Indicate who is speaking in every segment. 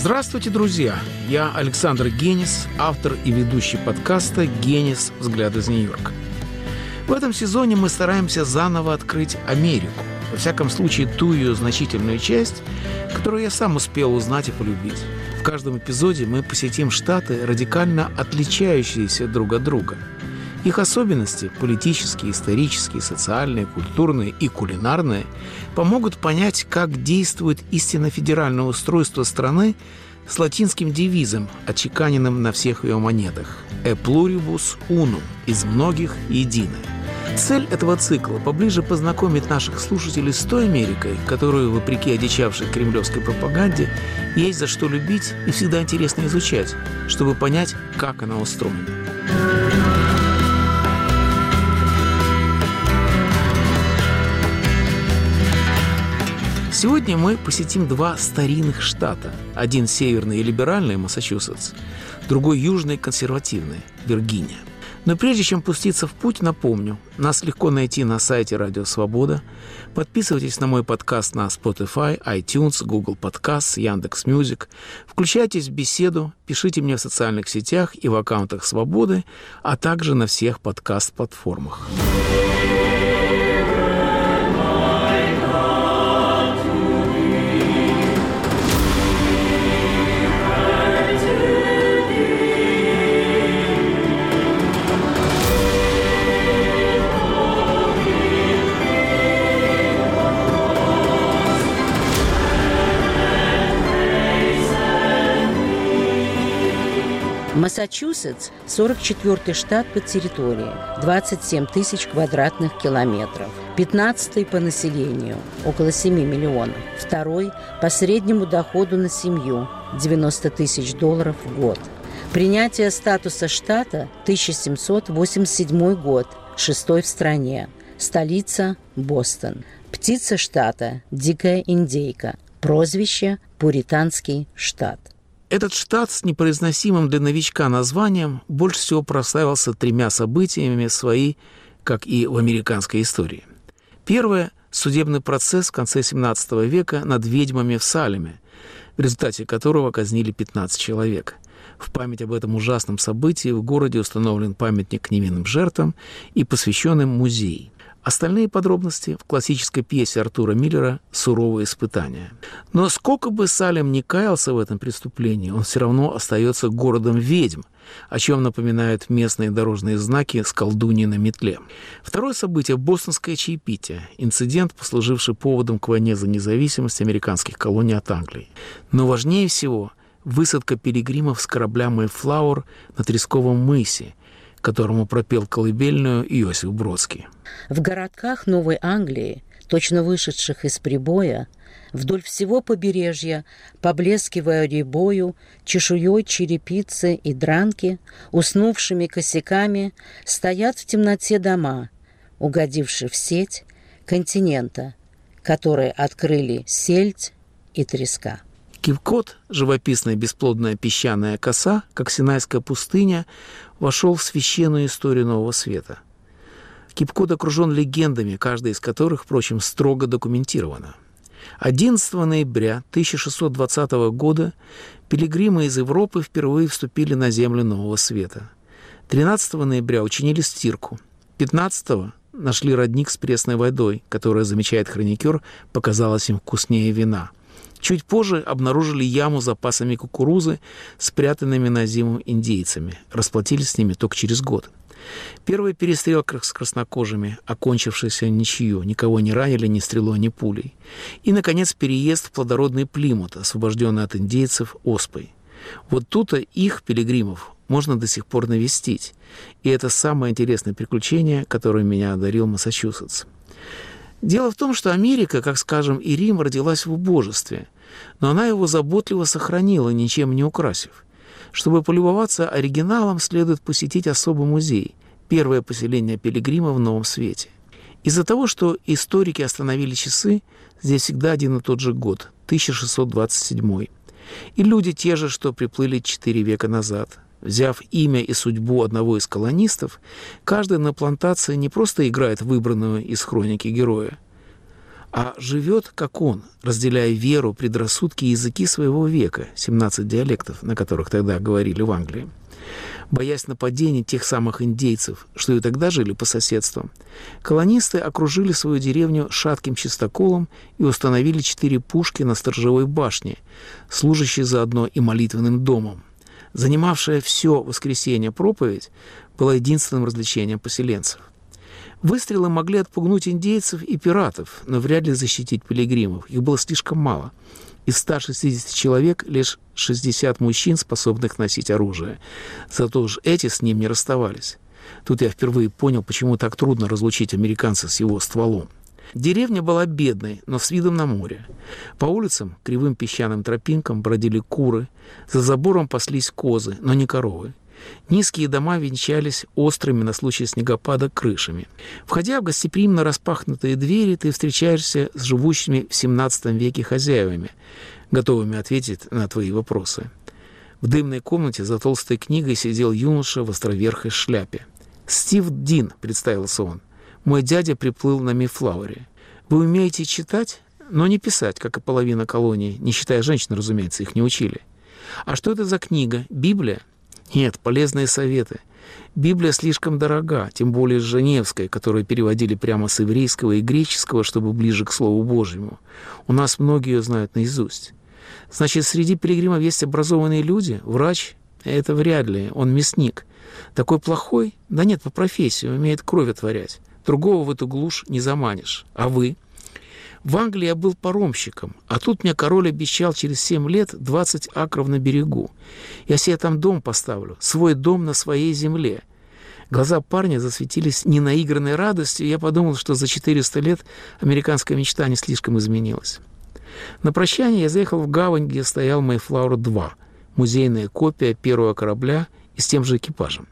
Speaker 1: Здравствуйте, друзья! Я Александр Генис, автор и ведущий подкаста «Генис. Взгляд из Нью-Йорка». В этом сезоне мы стараемся заново открыть Америку, во всяком случае ту ее значительную часть, которую я сам успел узнать и полюбить. В каждом эпизоде мы посетим штаты, радикально отличающиеся друг от друга. Их особенности – политические, исторические, социальные, культурные и кулинарные – помогут понять, как действует истинно федеральное устройство страны с латинским девизом, отчеканенным на всех ее монетах «E pluribus unum» – «из многих единое». Цель этого цикла – поближе познакомить наших слушателей с той Америкой, которую, вопреки одичавшей кремлевской пропаганде, есть за что любить и всегда интересно изучать, чтобы понять, как она устроена. Сегодня мы посетим два старинных штата. Один северный и либеральный – Массачусетс, другой южный – консервативный – Виргиния. Но прежде чем пуститься в путь, напомню, нас легко найти на сайте Радио Свобода. Подписывайтесь на мой подкаст на Spotify, iTunes, Google Podcasts, Яндекс.Music. Включайтесь в беседу, пишите мне в социальных сетях и в аккаунтах Свободы, а также на всех подкаст-платформах.
Speaker 2: Массачусетс – 44-й штат по территории, 27 тысяч квадратных километров, 15-й по населению, около 7 миллионов, второй по среднему доходу на семью – 90 тысяч долларов в год. Принятие статуса штата – 1787 год, шестой в стране, столица – Бостон. Птица штата – дикая индейка, прозвище – Пуританский штат.
Speaker 1: Этот штат с непроизносимым для новичка названием больше всего прославился тремя событиями своей, как и в американской истории. Первое – судебный процесс в конце XVII века над ведьмами в Салеме, в результате которого казнили 15 человек. В память об этом ужасном событии в городе установлен памятник невинным жертвам и посвящен музей – Остальные подробности в классической пьесе Артура Миллера «Суровые испытания». Но сколько бы Салем не каялся в этом преступлении, он все равно остается городом ведьм, о чем напоминают местные дорожные знаки с колдуньей на метле. Второе событие – бостонское чаепитие, инцидент, послуживший поводом к войне за независимость американских колоний от Англии. Но важнее всего – высадка пилигримов с корабля «Мэйфлауэр» на Тресковом мысе – которому пропел колыбельную Иосиф Бродский.
Speaker 2: В городках Новой Англии, точно вышедших из прибоя, вдоль всего побережья, поблескивая рябою, чешуей черепицы и дранки, уснувшими косяками, стоят в темноте дома, угодившие в сеть континента, которые открыли сельдь и треска.
Speaker 1: Кивкот, живописная бесплодная песчаная коса, как Синайская пустыня, вошел в священную историю Нового Света. Кипкот окружен легендами, каждая из которых, впрочем, строго документирована. 11 ноября 1620 года пилигримы из Европы впервые вступили на землю Нового Света. 13 ноября учинили стирку. 15 нашли родник с пресной водой, которая, замечает хроникер, показалась им вкуснее вина – Чуть позже обнаружили яму с запасами кукурузы, спрятанными на зиму индейцами. Расплатились с ними только через год. Первая перестрелка с краснокожими, окончившаяся ничью, никого не ранили ни стрелой, ни пулей. И, наконец, переезд в плодородный Плимут, освобожденный от индейцев оспой. Вот тут-то их, пилигримов, можно до сих пор навестить. И это самое интересное приключение, которое меня одарил Массачусетс. Дело в том, что Америка, как скажем, и Рим родилась в убожестве, но она его заботливо сохранила, ничем не украсив. Чтобы полюбоваться оригиналом, следует посетить особый музей – первое поселение пилигрима в Новом Свете. Из-за того, что историки остановили часы, здесь всегда один и тот же год – 1627. И люди те же, что приплыли четыре века назад – Взяв имя и судьбу одного из колонистов, каждый на плантации не просто играет выбранную из хроники героя, а живет, как он, разделяя веру, предрассудки и языки своего века, 17 диалектов, на которых тогда говорили в Англии. Боясь нападений тех самых индейцев, что и тогда жили по соседству, колонисты окружили свою деревню шатким чистоколом и установили четыре пушки на сторожевой башне, служащие заодно и молитвенным домом. Занимавшая все воскресенье проповедь была единственным развлечением поселенцев. Выстрелы могли отпугнуть индейцев и пиратов, но вряд ли защитить пилигримов. Их было слишком мало. Из 160 человек лишь 60 мужчин, способных носить оружие. Зато уж эти с ним не расставались. Тут я впервые понял, почему так трудно разлучить американца с его стволом. Деревня была бедной, но с видом на море. По улицам, кривым песчаным тропинкам бродили куры, за забором паслись козы, но не коровы. Низкие дома венчались острыми на случай снегопада крышами. Входя в гостеприимно распахнутые двери, ты встречаешься с живущими в XVII веке хозяевами, готовыми ответить на твои вопросы. В дымной комнате за толстой книгой сидел юноша в островерхой шляпе. «Стив Дин», — представился он. «Мой дядя приплыл на Мифлауре. Вы умеете читать, но не писать, как и половина колонии, не считая женщин, разумеется, их не учили. А что это за книга? Библия? Нет, полезные советы. Библия слишком дорога, тем более Женевская, которую переводили прямо с еврейского и греческого, чтобы ближе к Слову Божьему. У нас многие ее знают наизусть. Значит, среди пилигримов есть образованные люди? Врач? Это вряд ли. Он мясник. Такой плохой? Да нет, по профессии, умеет кровь отворять. Другого в эту глушь не заманишь. А вы? В Англии я был паромщиком, а тут мне король обещал через семь лет 20 акров на берегу. Я себе там дом поставлю, свой дом на своей земле. Глаза парня засветились ненаигранной радостью, и я подумал, что за 400 лет американская мечта не слишком изменилась. На прощание я заехал в гавань, где стоял Mayflower-2, музейная копия первого корабля и с тем же экипажем.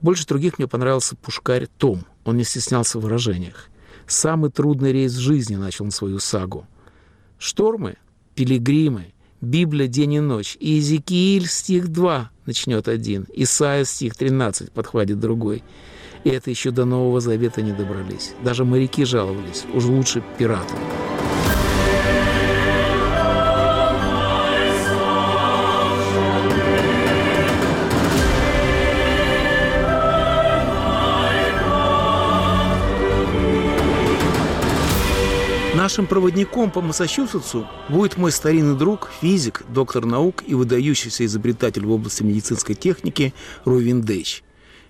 Speaker 1: Больше других мне понравился пушкарь Том, он не стеснялся в выражениях. Самый трудный рейс жизни начал он свою сагу. Штормы, пилигримы, Библия день и ночь. И Иезекииль стих 2 начнет один, Исайя стих 13 подхватит другой. И это еще до Нового Завета не добрались. Даже моряки жаловались, уж лучше пиратам. Нашим проводником по Массачусетсу будет мой старинный друг, физик, доктор наук и выдающийся изобретатель в области медицинской техники Ровин Дэйч.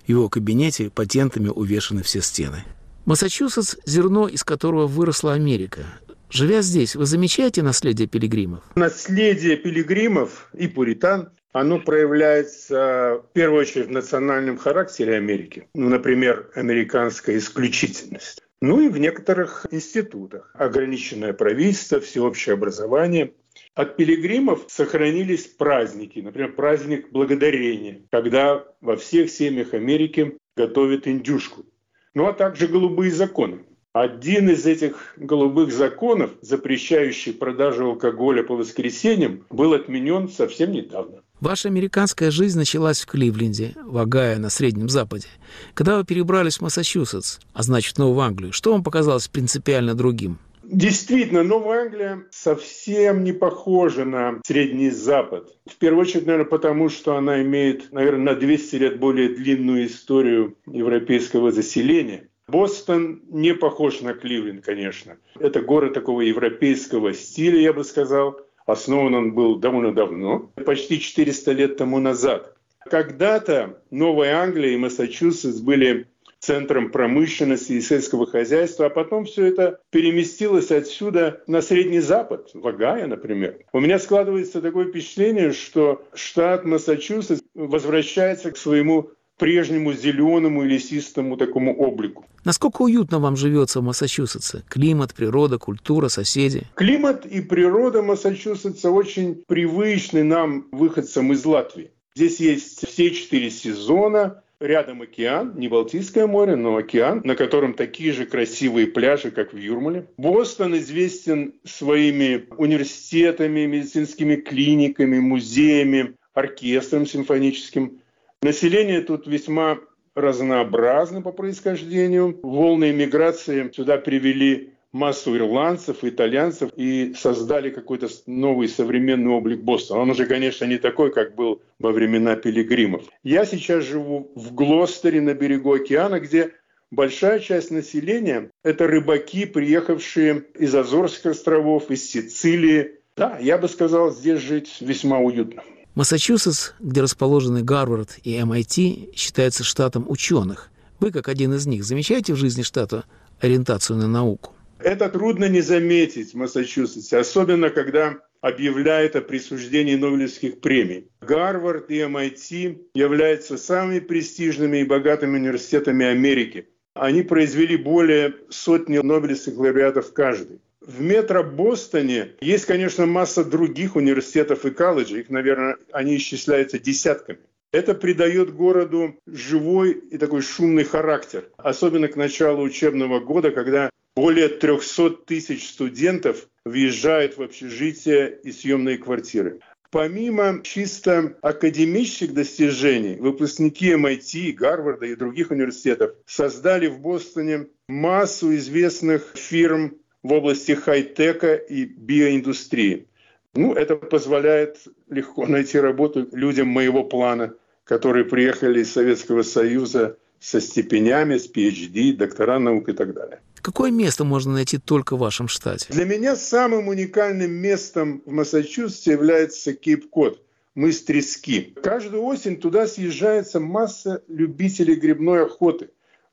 Speaker 1: В его кабинете патентами увешаны все стены. Массачусетс – зерно, из которого выросла Америка. Живя здесь, вы замечаете наследие пилигримов?
Speaker 3: Наследие пилигримов и пуритан оно проявляется в первую очередь в национальном характере Америки. Ну, например, американская исключительность. Ну и в некоторых институтах. Ограниченное правительство, всеобщее образование. От пилигримов сохранились праздники, например, праздник Благодарения, когда во всех семьях Америки готовят индюшку. Ну а также голубые законы. Один из этих голубых законов, запрещающий продажу алкоголя по воскресеньям, был отменен совсем недавно.
Speaker 1: Ваша американская жизнь началась в Кливленде, в Огайо, на Среднем Западе. Когда вы перебрались в Массачусетс, а значит, в Новую Англию, что вам показалось принципиально другим?
Speaker 3: Действительно, Новая Англия совсем не похожа на Средний Запад. В первую очередь, наверное, потому что она имеет, наверное, на 200 лет более длинную историю европейского заселения. Бостон не похож на Кливленд, конечно. Это город такого европейского стиля, я бы сказал. Основан он был довольно давно, почти 400 лет тому назад. Когда-то Новая Англия и Массачусетс были центром промышленности и сельского хозяйства, а потом все это переместилось отсюда на Средний Запад, в Огайо, например. У меня складывается такое впечатление, что штат Массачусетс возвращается к своему прежнему зеленому и лесистому такому облику.
Speaker 1: Насколько уютно вам живется в Массачусетсе? Климат, природа, культура, соседи?
Speaker 3: Климат и природа Массачусетса очень привычны нам, выходцам из Латвии. Здесь есть все четыре сезона, Рядом океан, не Балтийское море, но океан, на котором такие же красивые пляжи, как в Юрмале. Бостон известен своими университетами, медицинскими клиниками, музеями, оркестром симфоническим. Население тут весьма разнообразно по происхождению. Волны иммиграции сюда привели массу ирландцев, итальянцев и создали какой-то новый современный облик Бостона. Он уже, конечно, не такой, как был во времена пилигримов. Я сейчас живу в Глостере на берегу океана, где большая часть населения – это рыбаки, приехавшие из Азорских островов, из Сицилии. Да, я бы сказал, здесь жить весьма уютно.
Speaker 1: Массачусетс, где расположены Гарвард и MIT, считается штатом ученых. Вы, как один из них, замечаете в жизни штата ориентацию на науку?
Speaker 3: Это трудно не заметить в Массачусетсе, особенно когда объявляет о присуждении Нобелевских премий. Гарвард и MIT являются самыми престижными и богатыми университетами Америки. Они произвели более сотни Нобелевских лауреатов каждый. В метро Бостоне есть, конечно, масса других университетов и колледжей. Их, наверное, они исчисляются десятками. Это придает городу живой и такой шумный характер, особенно к началу учебного года, когда более 300 тысяч студентов въезжают в общежития и съемные квартиры. Помимо чисто академических достижений, выпускники MIT, Гарварда и других университетов создали в Бостоне массу известных фирм в области хай-тека и биоиндустрии. Ну, это позволяет легко найти работу людям моего плана, которые приехали из Советского Союза со степенями, с PhD, доктора наук и так далее.
Speaker 1: Какое место можно найти только в вашем штате?
Speaker 3: Для меня самым уникальным местом в Массачусетсе является Кейп-Код, мыс Трески. Каждую осень туда съезжается масса любителей грибной охоты.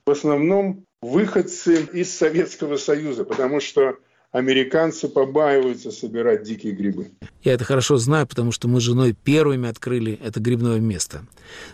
Speaker 3: В основном выходцы из Советского Союза, потому что американцы побаиваются собирать дикие грибы.
Speaker 1: Я это хорошо знаю, потому что мы с женой первыми открыли это грибное место.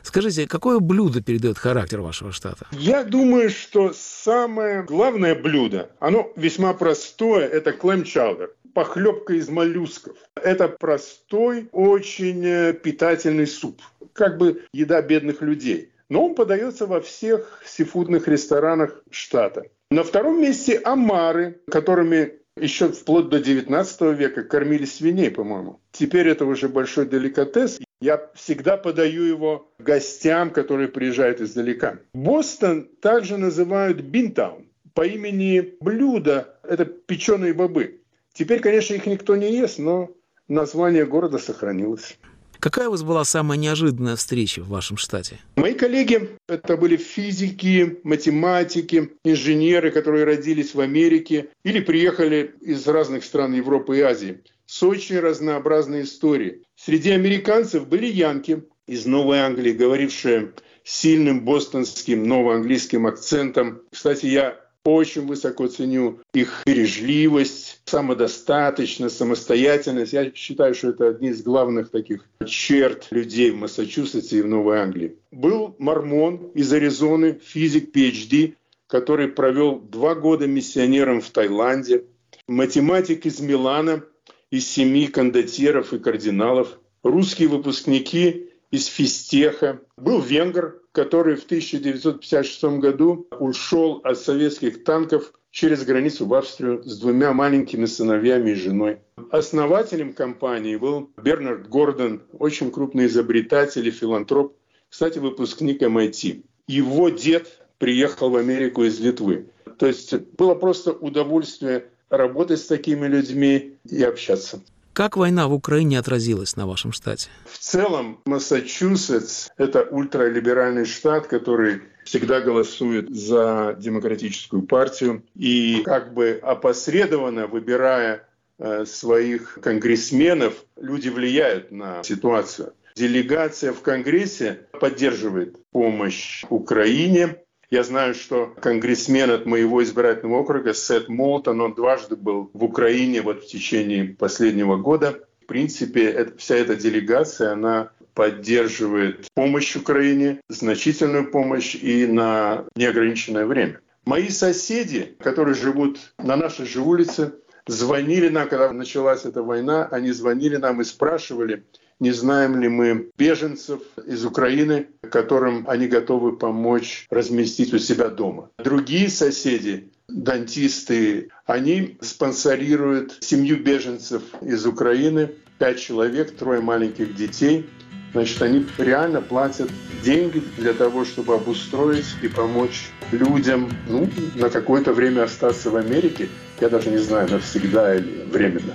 Speaker 1: Скажите, какое блюдо передает характер вашего штата?
Speaker 3: Я думаю, что самое главное блюдо, оно весьма простое, это клэм-чаудер похлебка из моллюсков. Это простой, очень э, питательный суп. Как бы еда бедных людей. Но он подается во всех сифудных ресторанах штата. На втором месте омары, которыми еще вплоть до 19 века кормили свиней, по-моему. Теперь это уже большой деликатес. Я всегда подаю его гостям, которые приезжают издалека. Бостон также называют Бинтаун по имени блюда. Это печеные бобы. Теперь, конечно, их никто не ест, но название города сохранилось.
Speaker 1: Какая у вас была самая неожиданная встреча в вашем штате?
Speaker 3: Мои коллеги – это были физики, математики, инженеры, которые родились в Америке или приехали из разных стран Европы и Азии с очень разнообразной историей. Среди американцев были янки из Новой Англии, говорившие сильным бостонским новоанглийским акцентом. Кстати, я очень высоко ценю их бережливость, самодостаточность, самостоятельность. Я считаю, что это одни из главных таких черт людей в Массачусетсе и в Новой Англии. Был мормон из Аризоны, физик, PhD, который провел два года миссионером в Таиланде, математик из Милана, из семи кондотьеров и кардиналов, русские выпускники из физтеха, был венгр, который в 1956 году ушел от советских танков через границу в Австрию с двумя маленькими сыновьями и женой. Основателем компании был Бернард Гордон, очень крупный изобретатель и филантроп, кстати, выпускник MIT. Его дед приехал в Америку из Литвы. То есть было просто удовольствие работать с такими людьми и общаться.
Speaker 1: Как война в Украине отразилась на вашем штате?
Speaker 3: В целом, Массачусетс – это ультралиберальный штат, который всегда голосует за демократическую партию. И как бы опосредованно, выбирая э, своих конгрессменов, люди влияют на ситуацию. Делегация в Конгрессе поддерживает помощь Украине, я знаю, что конгрессмен от моего избирательного округа Сет Молтон, он дважды был в Украине вот в течение последнего года. В принципе, это, вся эта делегация, она поддерживает помощь Украине, значительную помощь и на неограниченное время. Мои соседи, которые живут на нашей же улице, звонили нам, когда началась эта война, они звонили нам и спрашивали, не знаем ли мы беженцев из Украины, которым они готовы помочь разместить у себя дома. Другие соседи, дантисты, они спонсорируют семью беженцев из Украины, пять человек, трое маленьких детей. значит, они реально платят деньги для того, чтобы обустроить и помочь людям ну, на какое-то время остаться в Америке. Я даже не знаю, навсегда или временно.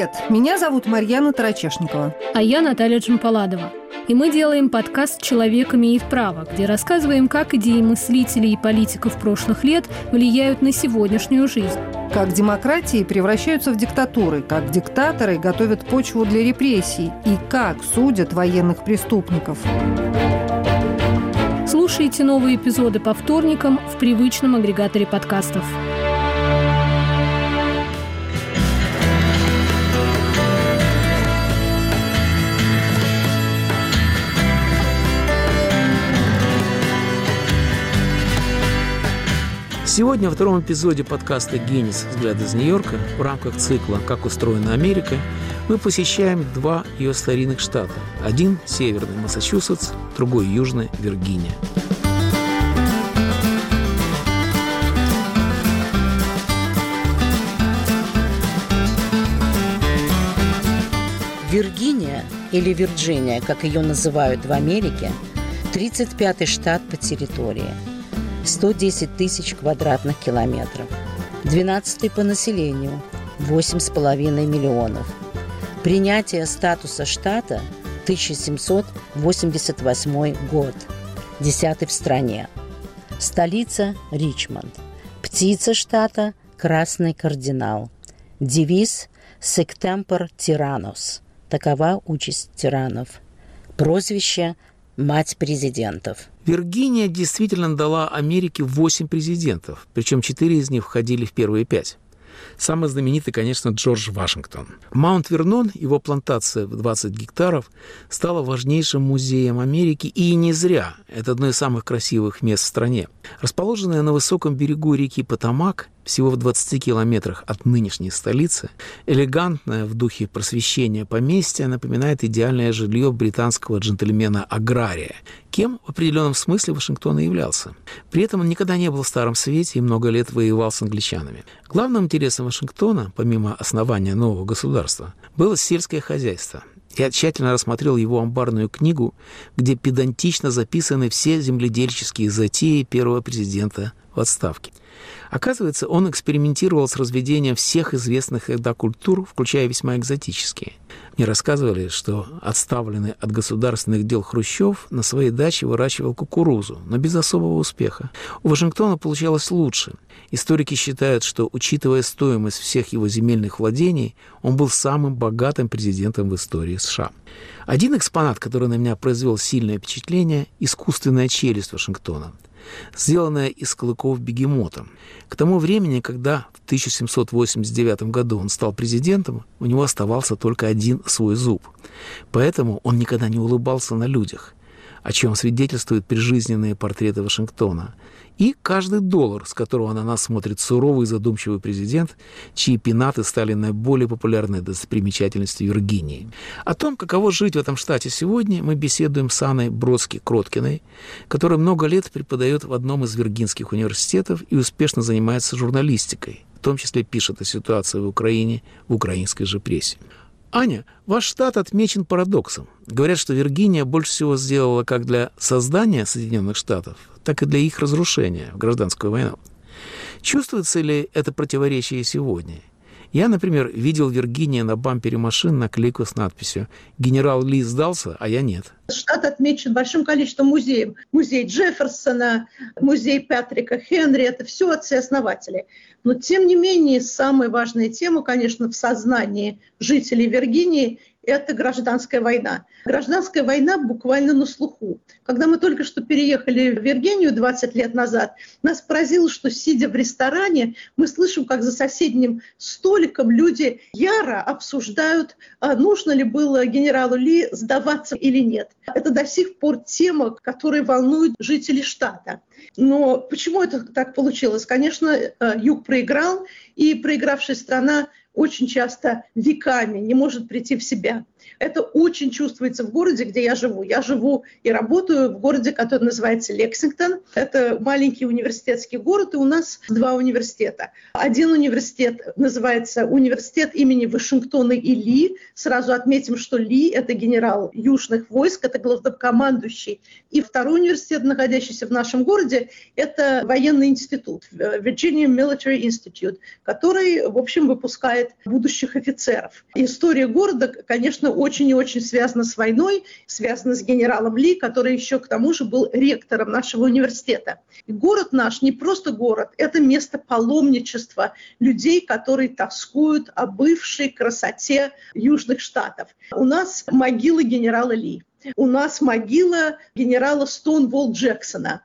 Speaker 4: Привет, меня зовут Марьяна Тарачешникова.
Speaker 5: А я Наталья Джампаладова. И мы делаем подкаст «Человек имеет право», где рассказываем, как идеи мыслителей и политиков прошлых лет влияют на сегодняшнюю жизнь.
Speaker 4: Как демократии превращаются в диктатуры, как диктаторы готовят почву для репрессий и как судят военных преступников.
Speaker 5: Слушайте новые эпизоды по вторникам в привычном агрегаторе подкастов.
Speaker 1: Сегодня во втором эпизоде подкаста «Генис. Взгляд из Нью-Йорка» в рамках цикла «Как устроена Америка» мы посещаем два ее старинных штата. Один – северный Массачусетс, другой – южный Виргиния.
Speaker 2: Виргиния, или Вирджиния, как ее называют в Америке, 35-й штат по территории – 110 тысяч квадратных километров. 12 по населению – 8,5 миллионов. Принятие статуса штата – 1788 год. 10 в стране. Столица – Ричмонд. Птица штата – Красный кардинал. Девиз – «Сектемпор тиранос». Такова участь тиранов. Прозвище – мать президентов.
Speaker 1: Виргиния действительно дала Америке 8 президентов, причем 4 из них входили в первые пять. Самый знаменитый, конечно, Джордж Вашингтон. Маунт-Вернон, его плантация в 20 гектаров, стала важнейшим музеем Америки, и не зря. Это одно из самых красивых мест в стране. Расположенное на высоком берегу реки Потамак, всего в 20 километрах от нынешней столицы, элегантное в духе просвещения поместье напоминает идеальное жилье британского джентльмена-агрария, кем в определенном смысле Вашингтон и являлся. При этом он никогда не был в Старом Свете и много лет воевал с англичанами. Главным интересом Вашингтона, помимо основания нового государства, было сельское хозяйство. Я тщательно рассмотрел его амбарную книгу, где педантично записаны все земледельческие затеи первого президента в отставке. Оказывается, он экспериментировал с разведением всех известных тогда культур, включая весьма экзотические. Мне рассказывали, что отставленный от государственных дел Хрущев на своей даче выращивал кукурузу, но без особого успеха. У Вашингтона получалось лучше. Историки считают, что, учитывая стоимость всех его земельных владений, он был самым богатым президентом в истории США. Один экспонат, который на меня произвел сильное впечатление – искусственная челюсть Вашингтона – сделанная из клыков бегемота. К тому времени, когда в 1789 году он стал президентом, у него оставался только один свой зуб. Поэтому он никогда не улыбался на людях, о чем свидетельствуют прижизненные портреты Вашингтона – и каждый доллар, с которого на нас смотрит суровый и задумчивый президент, чьи пенаты стали наиболее популярной достопримечательностью Виргинии. О том, каково жить в этом штате сегодня, мы беседуем с Анной Бродски-Кроткиной, которая много лет преподает в одном из виргинских университетов и успешно занимается журналистикой, в том числе пишет о ситуации в Украине в украинской же прессе. Аня, ваш штат отмечен парадоксом. Говорят, что Виргиния больше всего сделала как для создания Соединенных Штатов, так и для их разрушения в гражданскую войну. Чувствуется ли это противоречие сегодня? Я, например, видел в Виргинии на бампере машин наклейку с надписью «Генерал Ли сдался, а я нет».
Speaker 6: Штат отмечен большим количеством музеев. Музей Джефферсона, музей Патрика Хенри – это все отцы-основатели. Но, тем не менее, самая важная тема, конечно, в сознании жителей Виргинии это гражданская война. Гражданская война буквально на слуху. Когда мы только что переехали в Виргинию 20 лет назад, нас поразило, что сидя в ресторане, мы слышим, как за соседним столиком люди яро обсуждают, а нужно ли было генералу Ли сдаваться или нет. Это до сих пор тема, которая волнует жителей штата. Но почему это так получилось? Конечно, э, Юг проиграл, и проигравшая страна очень часто веками не может прийти в себя. Это очень чувствуется в городе, где я живу. Я живу и работаю в городе, который называется Лексингтон. Это маленький университетский город, и у нас два университета. Один университет называется Университет имени Вашингтона и Ли. Сразу отметим, что Ли – это генерал южных войск, это главнокомандующий. И второй университет, находящийся в нашем городе, это военный институт, Virginia Military Institute, который, в общем, выпускает будущих офицеров. История города, конечно, очень и очень связана с войной, связана с генералом Ли, который еще к тому же был ректором нашего университета. И город наш не просто город, это место паломничества людей, которые тоскуют о бывшей красоте Южных Штатов. У нас могила генерала Ли. У нас могила генерала Стоунволл Джексона.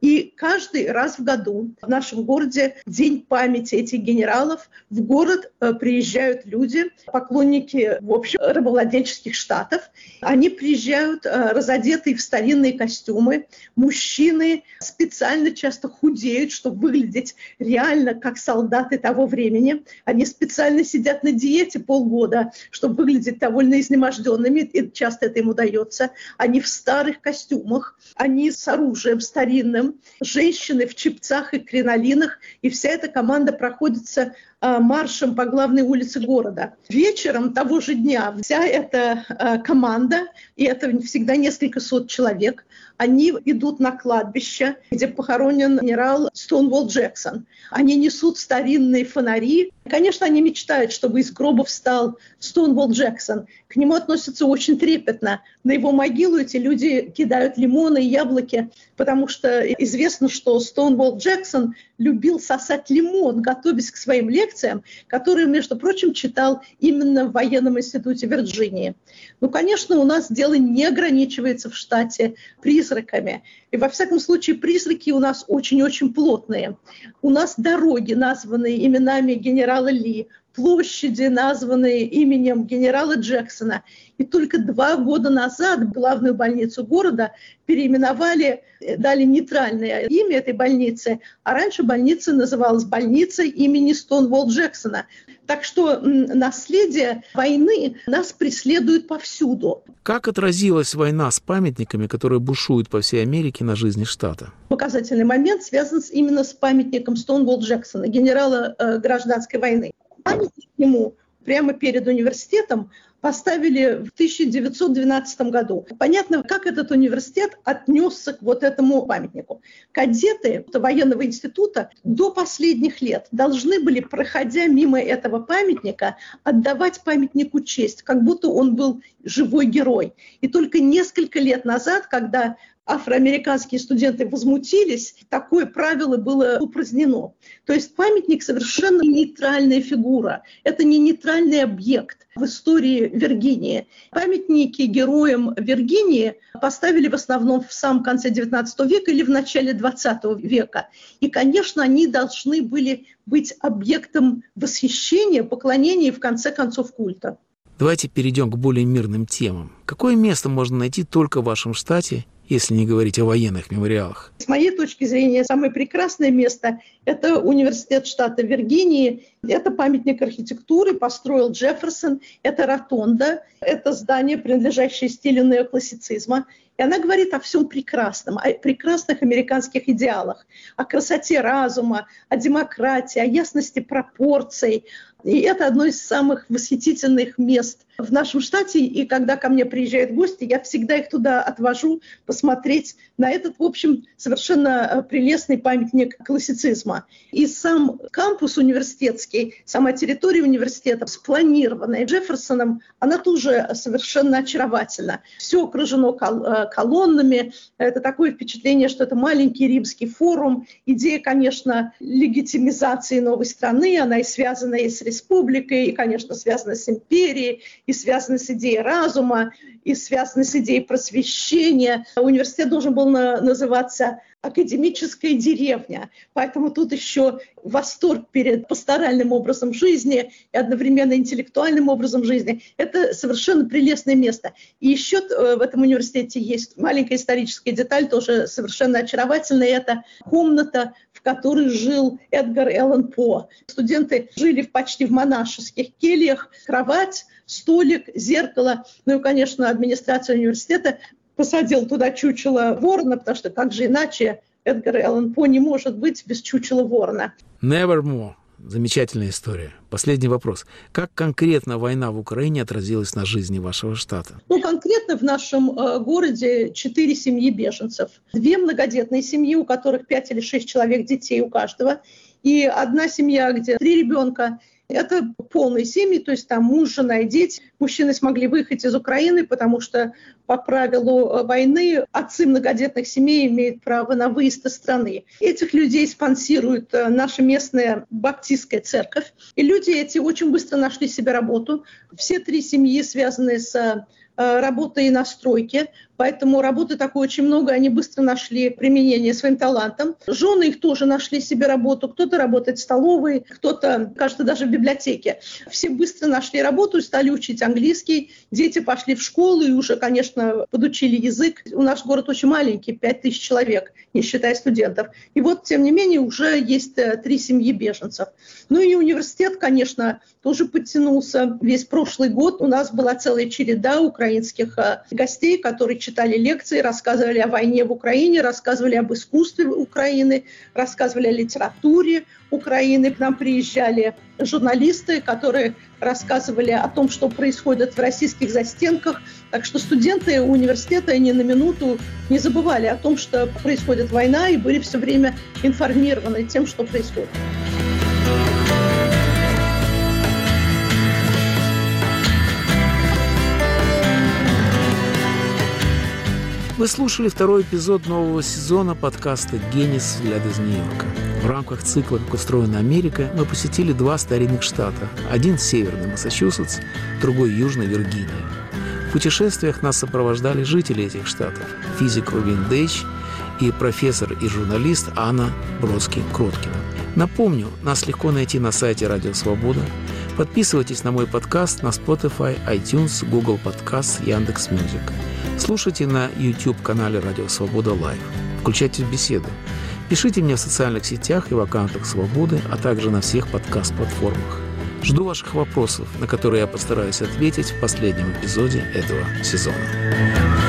Speaker 6: И каждый раз в году в нашем городе День памяти этих генералов. В город э, приезжают люди, поклонники, в общем, рабовладельческих штатов. Они приезжают э, разодетые в старинные костюмы. Мужчины специально часто худеют, чтобы выглядеть реально как солдаты того времени. Они специально сидят на диете полгода, чтобы выглядеть довольно изнеможденными, и часто это им удается. Они в старых костюмах, они с оружием старинным, женщины в чипцах и кринолинах, и вся эта команда проходится маршем по главной улице города. Вечером того же дня вся эта а, команда, и это всегда несколько сот человек, они идут на кладбище, где похоронен генерал Стоунволл Джексон. Они несут старинные фонари. Конечно, они мечтают, чтобы из гроба встал Стоунволл Джексон. К нему относятся очень трепетно. На его могилу эти люди кидают лимоны и яблоки, потому что известно, что Стоунволл Джексон любил сосать лимон, готовясь к своим лекциям, которые, между прочим, читал именно в военном институте Вирджинии. Ну, конечно, у нас дело не ограничивается в штате призраками. И, во всяком случае, призраки у нас очень-очень плотные. У нас дороги, названные именами генерала Ли, площади, названные именем генерала Джексона. И только два года назад главную больницу города переименовали, э, дали нейтральное имя этой больницы, а раньше больница называлась больницей имени Стоунволл Джексона. Так что наследие войны нас преследует повсюду.
Speaker 1: Как отразилась война с памятниками, которые бушуют по всей Америке на жизни штата?
Speaker 6: Показательный момент связан именно с памятником Стоунволл Джексона, генерала э, гражданской войны. Памятник ему прямо перед университетом поставили в 1912 году. Понятно, как этот университет отнесся к вот этому памятнику. Кадеты военного института до последних лет должны были, проходя мимо этого памятника, отдавать памятнику честь, как будто он был живой герой. И только несколько лет назад, когда афроамериканские студенты возмутились, такое правило было упразднено. То есть памятник совершенно нейтральная фигура. Это не нейтральный объект в истории Виргинии. Памятники героям Виргинии поставили в основном в самом конце XIX века или в начале XX века. И, конечно, они должны были быть объектом восхищения, поклонения и, в конце концов, культа.
Speaker 1: Давайте перейдем к более мирным темам. Какое место можно найти только в вашем штате если не говорить о военных мемориалах?
Speaker 6: С моей точки зрения, самое прекрасное место – это университет штата Виргинии. Это памятник архитектуры, построил Джефферсон. Это ротонда, это здание, принадлежащее стилю неоклассицизма. И она говорит о всем прекрасном, о прекрасных американских идеалах, о красоте разума, о демократии, о ясности пропорций, и это одно из самых восхитительных мест в нашем штате. И когда ко мне приезжают гости, я всегда их туда отвожу посмотреть на этот, в общем, совершенно э, прелестный памятник классицизма. И сам кампус университетский, сама территория университета, спланированная Джефферсоном, она тоже совершенно очаровательна. Все окружено э, колоннами. Это такое впечатление, что это маленький римский форум. Идея, конечно, легитимизации новой страны, она и связана и с республикой, и, конечно, связано с империей, и связано с идеей разума, и связано с идеей просвещения. Университет должен был на, называться академическая деревня. Поэтому тут еще восторг перед пасторальным образом жизни и одновременно интеллектуальным образом жизни. Это совершенно прелестное место. И еще э, в этом университете есть маленькая историческая деталь, тоже совершенно очаровательная. Это комната, которой жил Эдгар Эллен По. Студенты жили почти в монашеских кельях, кровать, столик, зеркало. Ну и, конечно, администрация университета посадил туда чучело ворона, потому что как же иначе Эдгар Эллен По не может быть без чучела ворона.
Speaker 1: Nevermore. Замечательная история. Последний вопрос. Как конкретно война в Украине отразилась на жизни вашего штата?
Speaker 6: Ну, конкретно в нашем э, городе четыре семьи беженцев. Две многодетные семьи, у которых пять или шесть человек детей у каждого. И одна семья, где три ребенка – это полные семьи, то есть там муж, жена и дети. Мужчины смогли выехать из Украины, потому что по правилу э, войны отцы многодетных семей имеют право на выезд из страны. Этих людей спонсирует э, наша местная баптистская церковь. И люди эти очень быстро нашли себе работу. Все три семьи связаны с Э, работы и на стройке, поэтому работы такой очень много, они быстро нашли применение своим талантам. Жены их тоже нашли себе работу, кто-то работает в столовой, кто-то, кажется, даже в библиотеке. Все быстро нашли работу и стали учить английский. Дети пошли в школу и уже, конечно, подучили язык. У нас город очень маленький, 5 тысяч человек, не считая студентов. И вот, тем не менее, уже есть э, три семьи беженцев. Ну и университет, конечно, тоже подтянулся. Весь прошлый год у нас была целая череда украинских украинских э, гостей, которые читали лекции, рассказывали о войне в Украине, рассказывали об искусстве Украины, рассказывали о литературе Украины. К нам приезжали журналисты, которые рассказывали о том, что происходит в российских застенках. Так что студенты университета ни на минуту не забывали о том, что происходит война, и были все время информированы тем, что происходит.
Speaker 1: Вы слушали второй эпизод нового сезона подкаста «Генис. Взгляд из Нью-Йорка». В рамках цикла «Как устроена Америка» мы посетили два старинных штата. Один – северный Массачусетс, другой – южный Виргиния. В путешествиях нас сопровождали жители этих штатов – физик Рувин Дейч и профессор и журналист Анна Бродский-Кроткина. Напомню, нас легко найти на сайте «Радио Свобода», Подписывайтесь на мой подкаст на Spotify, iTunes, Google Podcasts, Яндекс.Music. Слушайте на YouTube-канале «Радио Свобода Live». Включайте в беседу. Пишите мне в социальных сетях и в аккаунтах Свободы, а также на всех подкаст-платформах. Жду ваших вопросов, на которые я постараюсь ответить в последнем эпизоде этого сезона.